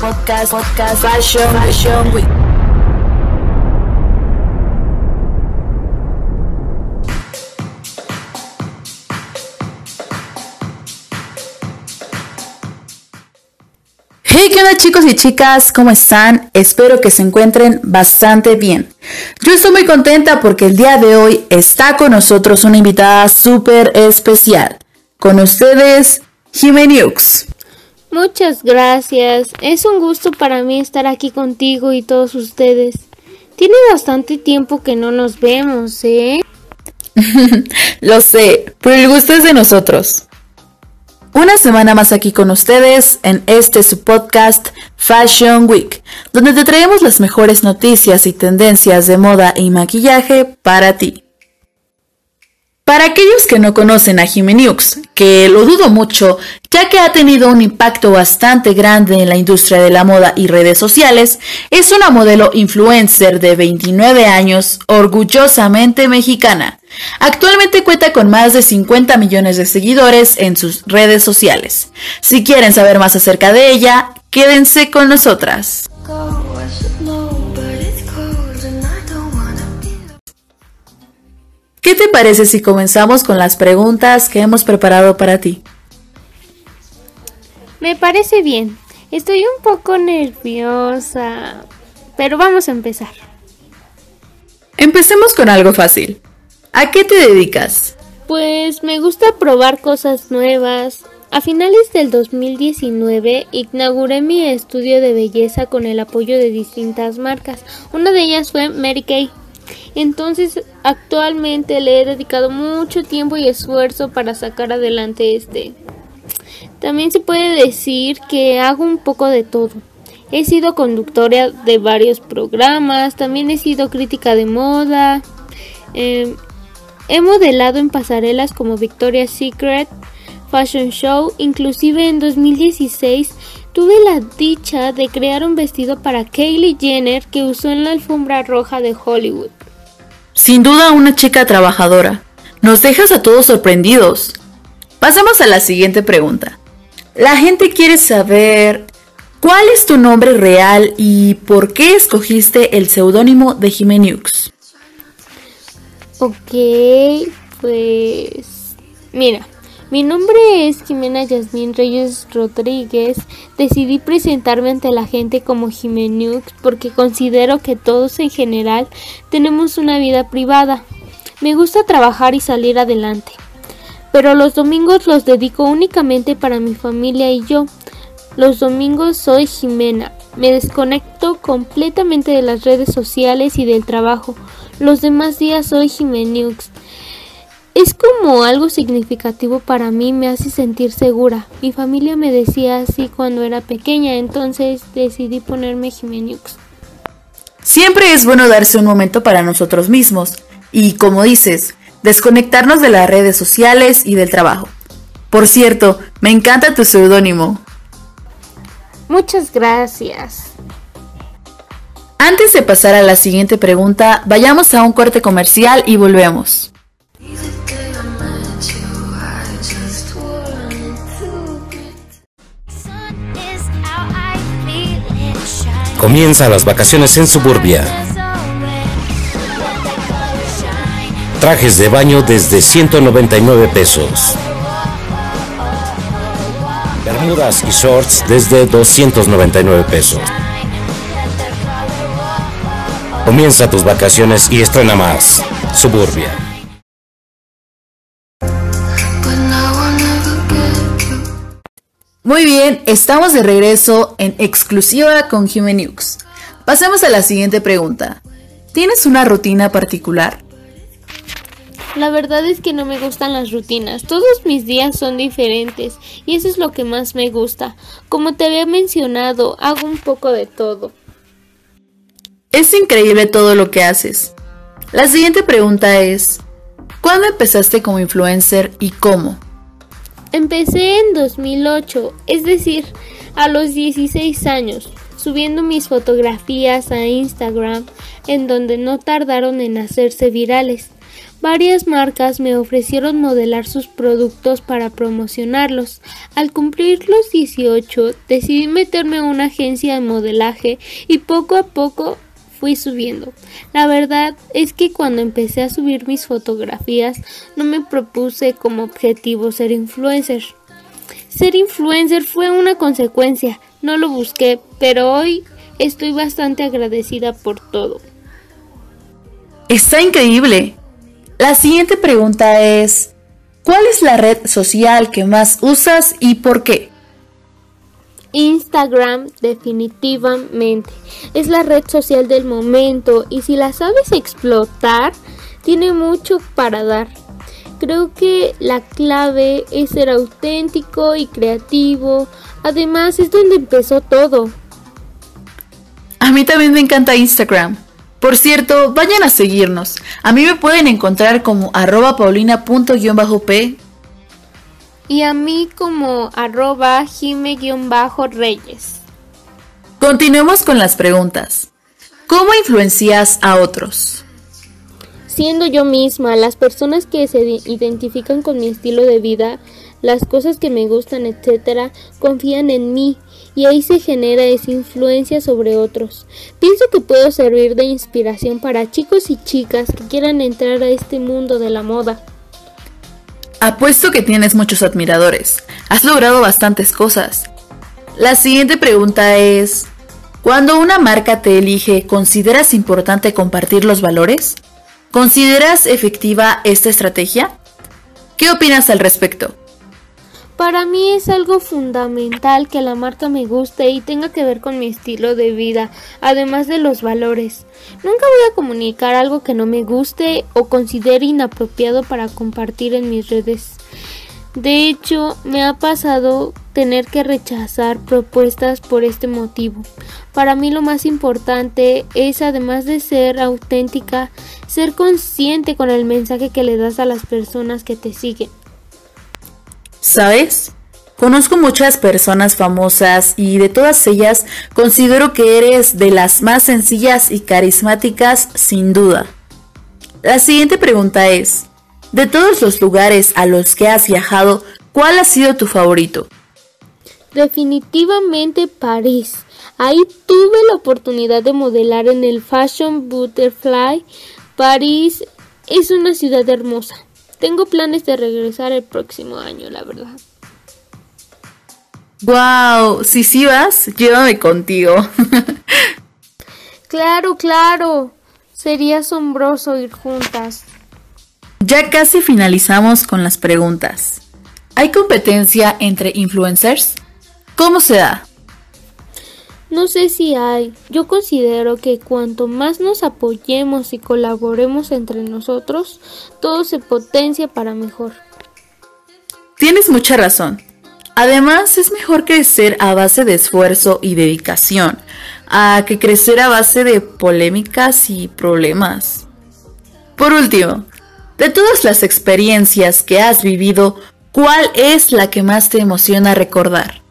podcast, podcast, Fashion, Fashion. Hey, ¿qué onda chicos y chicas? ¿Cómo están? Espero que se encuentren bastante bien. Yo estoy muy contenta porque el día de hoy está con nosotros una invitada súper especial. Con ustedes, Jimeniux. Muchas gracias. Es un gusto para mí estar aquí contigo y todos ustedes. Tiene bastante tiempo que no nos vemos, ¿eh? Lo sé, pero el gusto es de nosotros. Una semana más aquí con ustedes en este su podcast Fashion Week, donde te traemos las mejores noticias y tendencias de moda y maquillaje para ti. Para aquellos que no conocen a Jimeniux, que lo dudo mucho, ya que ha tenido un impacto bastante grande en la industria de la moda y redes sociales, es una modelo influencer de 29 años, orgullosamente mexicana. Actualmente cuenta con más de 50 millones de seguidores en sus redes sociales. Si quieren saber más acerca de ella, quédense con nosotras. ¿Qué te parece si comenzamos con las preguntas que hemos preparado para ti? Me parece bien. Estoy un poco nerviosa, pero vamos a empezar. Empecemos con algo fácil. ¿A qué te dedicas? Pues me gusta probar cosas nuevas. A finales del 2019 inauguré mi estudio de belleza con el apoyo de distintas marcas. Una de ellas fue Mary Kay. Entonces, actualmente le he dedicado mucho tiempo y esfuerzo para sacar adelante este. También se puede decir que hago un poco de todo. He sido conductora de varios programas, también he sido crítica de moda, em, he modelado en pasarelas como Victoria's Secret, Fashion Show, inclusive en 2016 tuve la dicha de crear un vestido para Kylie Jenner que usó en la alfombra roja de Hollywood. Sin duda una chica trabajadora. Nos dejas a todos sorprendidos. Pasamos a la siguiente pregunta. La gente quiere saber cuál es tu nombre real y por qué escogiste el seudónimo de Jimeniux. Ok, pues mira, mi nombre es Jimena Yasmín Reyes Rodríguez. Decidí presentarme ante la gente como Jimenux porque considero que todos en general tenemos una vida privada. Me gusta trabajar y salir adelante. Pero los domingos los dedico únicamente para mi familia y yo. Los domingos soy Jimena. Me desconecto completamente de las redes sociales y del trabajo. Los demás días soy Jimenux. Es como algo significativo para mí, me hace sentir segura. Mi familia me decía así cuando era pequeña, entonces decidí ponerme Jimeniux. Siempre es bueno darse un momento para nosotros mismos y, como dices, desconectarnos de las redes sociales y del trabajo. Por cierto, me encanta tu seudónimo. Muchas gracias. Antes de pasar a la siguiente pregunta, vayamos a un corte comercial y volvemos. Comienza las vacaciones en Suburbia. Trajes de baño desde 199 pesos. Bermudas y shorts desde 299 pesos. Comienza tus vacaciones y estrena más. Suburbia. Muy bien, estamos de regreso en exclusiva con Humanux. Pasemos a la siguiente pregunta. ¿Tienes una rutina particular? La verdad es que no me gustan las rutinas. Todos mis días son diferentes y eso es lo que más me gusta. Como te había mencionado, hago un poco de todo. Es increíble todo lo que haces. La siguiente pregunta es, ¿cuándo empezaste como influencer y cómo? Empecé en 2008, es decir, a los 16 años, subiendo mis fotografías a Instagram, en donde no tardaron en hacerse virales. Varias marcas me ofrecieron modelar sus productos para promocionarlos. Al cumplir los 18, decidí meterme a una agencia de modelaje y poco a poco fui subiendo. La verdad es que cuando empecé a subir mis fotografías no me propuse como objetivo ser influencer. Ser influencer fue una consecuencia, no lo busqué, pero hoy estoy bastante agradecida por todo. Está increíble. La siguiente pregunta es, ¿cuál es la red social que más usas y por qué? Instagram definitivamente es la red social del momento y si la sabes explotar, tiene mucho para dar. Creo que la clave es ser auténtico y creativo. Además es donde empezó todo. A mí también me encanta Instagram. Por cierto, vayan a seguirnos. A mí me pueden encontrar como arroba paulina.p y a mí como arroba jime-reyes. Continuemos con las preguntas. ¿Cómo influencias a otros? Siendo yo misma, las personas que se identifican con mi estilo de vida, las cosas que me gustan, etc., confían en mí y ahí se genera esa influencia sobre otros. Pienso que puedo servir de inspiración para chicos y chicas que quieran entrar a este mundo de la moda. Apuesto que tienes muchos admiradores. Has logrado bastantes cosas. La siguiente pregunta es, cuando una marca te elige, ¿consideras importante compartir los valores? ¿Consideras efectiva esta estrategia? ¿Qué opinas al respecto? Para mí es algo fundamental que la marca me guste y tenga que ver con mi estilo de vida, además de los valores. Nunca voy a comunicar algo que no me guste o considere inapropiado para compartir en mis redes. De hecho, me ha pasado tener que rechazar propuestas por este motivo. Para mí lo más importante es, además de ser auténtica, ser consciente con el mensaje que le das a las personas que te siguen. ¿Sabes? Conozco muchas personas famosas y de todas ellas considero que eres de las más sencillas y carismáticas sin duda. La siguiente pregunta es, de todos los lugares a los que has viajado, ¿cuál ha sido tu favorito? Definitivamente París. Ahí tuve la oportunidad de modelar en el Fashion Butterfly. París es una ciudad hermosa. Tengo planes de regresar el próximo año, la verdad. Wow, si sí vas, llévame contigo. claro, claro. Sería asombroso ir juntas. Ya casi finalizamos con las preguntas. ¿Hay competencia entre influencers? ¿Cómo se da? No sé si hay. Yo considero que cuanto más nos apoyemos y colaboremos entre nosotros, todo se potencia para mejor. Tienes mucha razón. Además, es mejor crecer a base de esfuerzo y dedicación, a que crecer a base de polémicas y problemas. Por último, de todas las experiencias que has vivido, ¿cuál es la que más te emociona recordar?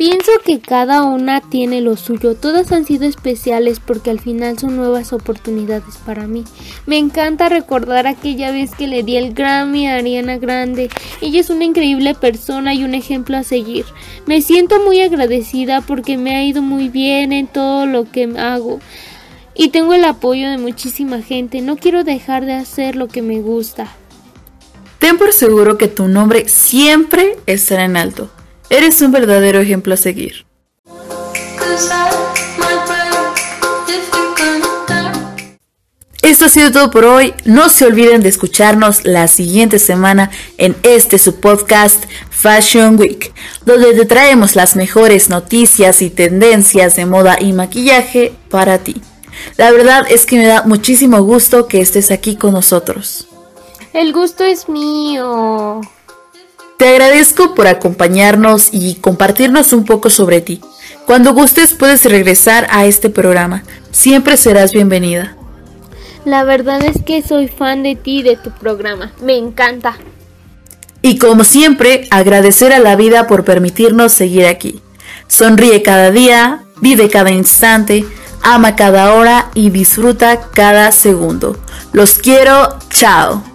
Pienso que cada una tiene lo suyo, todas han sido especiales porque al final son nuevas oportunidades para mí. Me encanta recordar aquella vez que le di el Grammy a Ariana Grande. Ella es una increíble persona y un ejemplo a seguir. Me siento muy agradecida porque me ha ido muy bien en todo lo que hago. Y tengo el apoyo de muchísima gente. No quiero dejar de hacer lo que me gusta. Ten por seguro que tu nombre siempre estará en alto. Eres un verdadero ejemplo a seguir. Esto ha sido todo por hoy. No se olviden de escucharnos la siguiente semana en este su podcast Fashion Week, donde te traemos las mejores noticias y tendencias de moda y maquillaje para ti. La verdad es que me da muchísimo gusto que estés aquí con nosotros. El gusto es mío. Te agradezco por acompañarnos y compartirnos un poco sobre ti. Cuando gustes puedes regresar a este programa. Siempre serás bienvenida. La verdad es que soy fan de ti y de tu programa. Me encanta. Y como siempre, agradecer a la vida por permitirnos seguir aquí. Sonríe cada día, vive cada instante, ama cada hora y disfruta cada segundo. Los quiero, chao.